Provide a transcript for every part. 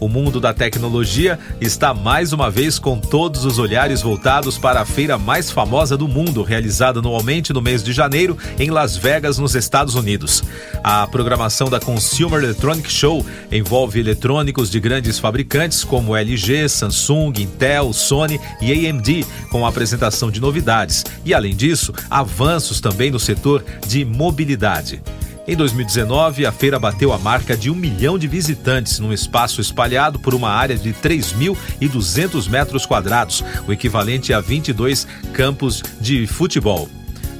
O mundo da tecnologia está mais uma vez com todos os olhares voltados para a feira mais famosa do mundo, realizada anualmente no mês de janeiro em Las Vegas, nos Estados Unidos. A programação da Consumer Electronic Show envolve eletrônicos de grandes fabricantes como LG, Samsung, Intel, Sony e AMD, com a apresentação de novidades e, além disso, avanços também no setor de mobilidade. Em 2019, a feira bateu a marca de um milhão de visitantes num espaço espalhado por uma área de 3.200 metros quadrados, o equivalente a 22 campos de futebol.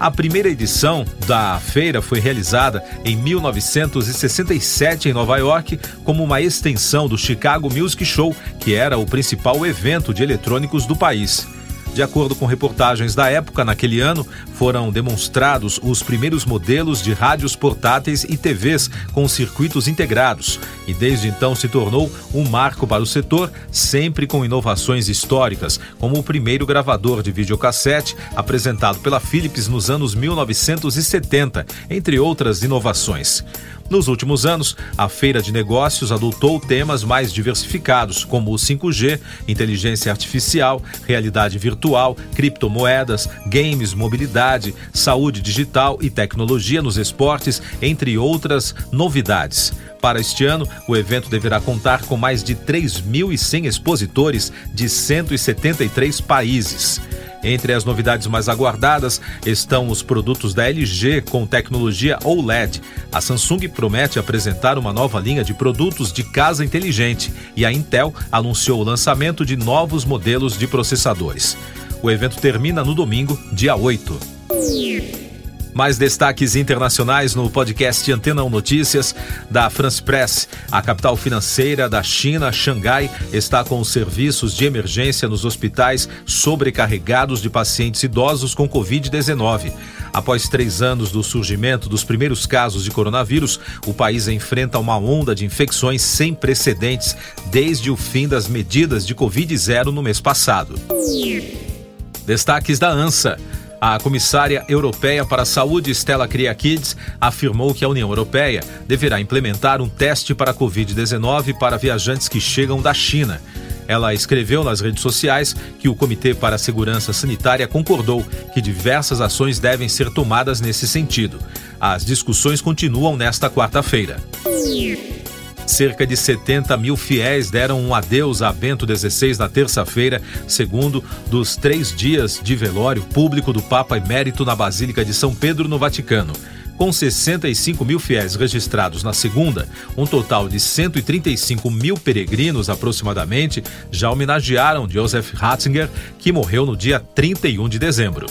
A primeira edição da feira foi realizada em 1967 em Nova York como uma extensão do Chicago Music Show, que era o principal evento de eletrônicos do país. De acordo com reportagens da época, naquele ano foram demonstrados os primeiros modelos de rádios portáteis e TVs com circuitos integrados, e desde então se tornou um marco para o setor, sempre com inovações históricas, como o primeiro gravador de videocassete apresentado pela Philips nos anos 1970, entre outras inovações. Nos últimos anos, a feira de negócios adotou temas mais diversificados, como o 5G, inteligência artificial, realidade virtual, criptomoedas, games, mobilidade, saúde digital e tecnologia nos esportes, entre outras novidades. Para este ano, o evento deverá contar com mais de 3.100 expositores de 173 países. Entre as novidades mais aguardadas estão os produtos da LG com tecnologia OLED. A Samsung promete apresentar uma nova linha de produtos de casa inteligente e a Intel anunciou o lançamento de novos modelos de processadores. O evento termina no domingo, dia 8. Mais destaques internacionais no podcast Antena 1 Notícias da France Press. A capital financeira da China, Xangai, está com os serviços de emergência nos hospitais sobrecarregados de pacientes idosos com Covid-19. Após três anos do surgimento dos primeiros casos de coronavírus, o país enfrenta uma onda de infecções sem precedentes desde o fim das medidas de Covid-0 no mês passado. Destaques da ANSA. A comissária europeia para a saúde, Stella Kyriakides, afirmou que a União Europeia deverá implementar um teste para a Covid-19 para viajantes que chegam da China. Ela escreveu nas redes sociais que o Comitê para a Segurança Sanitária concordou que diversas ações devem ser tomadas nesse sentido. As discussões continuam nesta quarta-feira. Cerca de 70 mil fiéis deram um adeus a Bento XVI na terça-feira, segundo dos três dias de velório público do Papa Emérito na Basílica de São Pedro, no Vaticano. Com 65 mil fiéis registrados na segunda, um total de 135 mil peregrinos aproximadamente já homenagearam Joseph Ratzinger, que morreu no dia 31 de dezembro.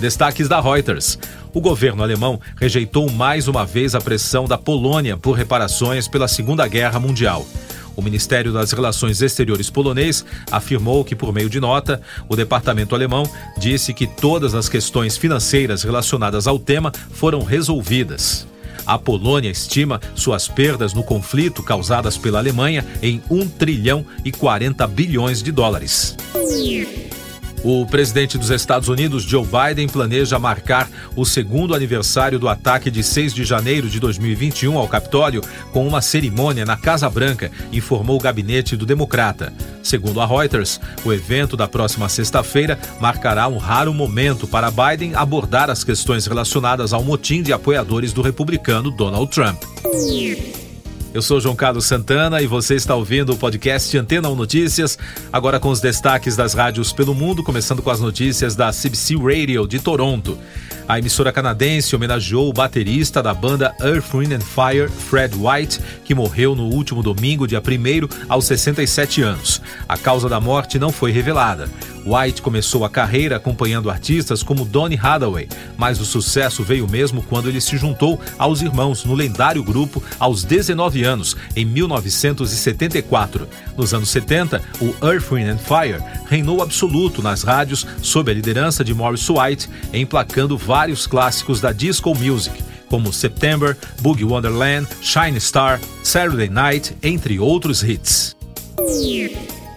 Destaques da Reuters. O governo alemão rejeitou mais uma vez a pressão da Polônia por reparações pela Segunda Guerra Mundial. O Ministério das Relações Exteriores polonês afirmou que, por meio de nota, o departamento alemão disse que todas as questões financeiras relacionadas ao tema foram resolvidas. A Polônia estima suas perdas no conflito causadas pela Alemanha em 1 trilhão e 40 bilhões de dólares. O presidente dos Estados Unidos, Joe Biden, planeja marcar o segundo aniversário do ataque de 6 de janeiro de 2021 ao Capitólio com uma cerimônia na Casa Branca, informou o gabinete do democrata. Segundo a Reuters, o evento da próxima sexta-feira marcará um raro momento para Biden abordar as questões relacionadas ao motim de apoiadores do republicano Donald Trump. Eu sou João Carlos Santana e você está ouvindo o podcast Antena 1 Notícias, agora com os destaques das rádios pelo mundo, começando com as notícias da CBC Radio de Toronto. A emissora canadense homenageou o baterista da banda Earth, Wind and Fire, Fred White, que morreu no último domingo, dia 1 aos 67 anos. A causa da morte não foi revelada. White começou a carreira acompanhando artistas como Donny Hathaway, mas o sucesso veio mesmo quando ele se juntou aos irmãos no lendário grupo aos 19 anos, em 1974. Nos anos 70, o Earth, Wind and Fire reinou absoluto nas rádios sob a liderança de Morris White, emplacando vários clássicos da disco music como September, Boogie Wonderland, Shine Star, Saturday Night, entre outros hits.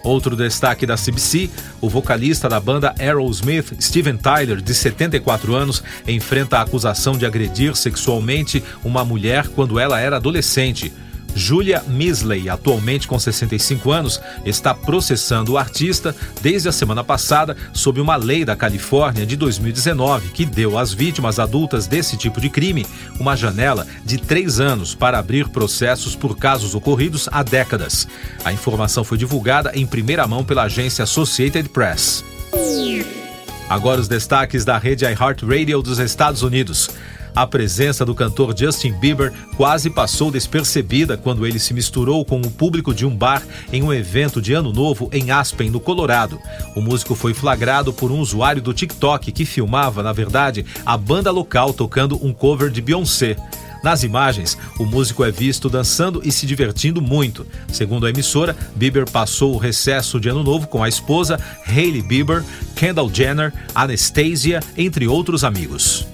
Outro destaque da CBC, o vocalista da banda Aerosmith, Steven Tyler, de 74 anos, enfrenta a acusação de agredir sexualmente uma mulher quando ela era adolescente. Julia Misley, atualmente com 65 anos, está processando o artista desde a semana passada sob uma lei da Califórnia de 2019 que deu às vítimas adultas desse tipo de crime uma janela de três anos para abrir processos por casos ocorridos há décadas. A informação foi divulgada em primeira mão pela agência Associated Press. Agora os destaques da rede iHeartRadio dos Estados Unidos. A presença do cantor Justin Bieber quase passou despercebida quando ele se misturou com o público de um bar em um evento de Ano Novo em Aspen, no Colorado. O músico foi flagrado por um usuário do TikTok que filmava, na verdade, a banda local tocando um cover de Beyoncé. Nas imagens, o músico é visto dançando e se divertindo muito. Segundo a emissora, Bieber passou o recesso de ano novo com a esposa, Hailey Bieber, Kendall Jenner, Anastasia, entre outros amigos.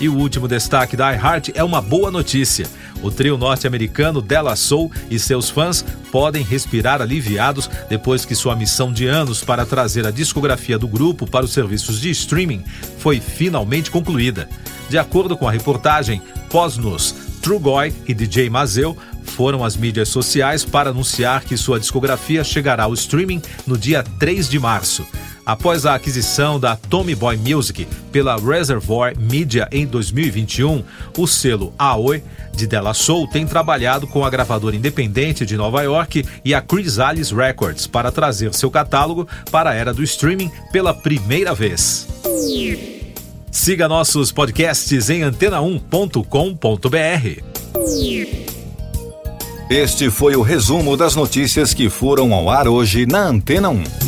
E o último destaque da iHeart é uma boa notícia. O trio norte-americano Della Soul e seus fãs podem respirar aliviados depois que sua missão de anos para trazer a discografia do grupo para os serviços de streaming foi finalmente concluída. De acordo com a reportagem, Posnos, Trugoy e DJ Mazeu foram às mídias sociais para anunciar que sua discografia chegará ao streaming no dia 3 de março. Após a aquisição da Tommy Boy Music pela Reservoir Media em 2021, o selo Aoi de Della Soul tem trabalhado com a gravadora independente de Nova York e a Chris Alice Records para trazer seu catálogo para a era do streaming pela primeira vez. Siga nossos podcasts em antena1.com.br. Este foi o resumo das notícias que foram ao ar hoje na Antena 1.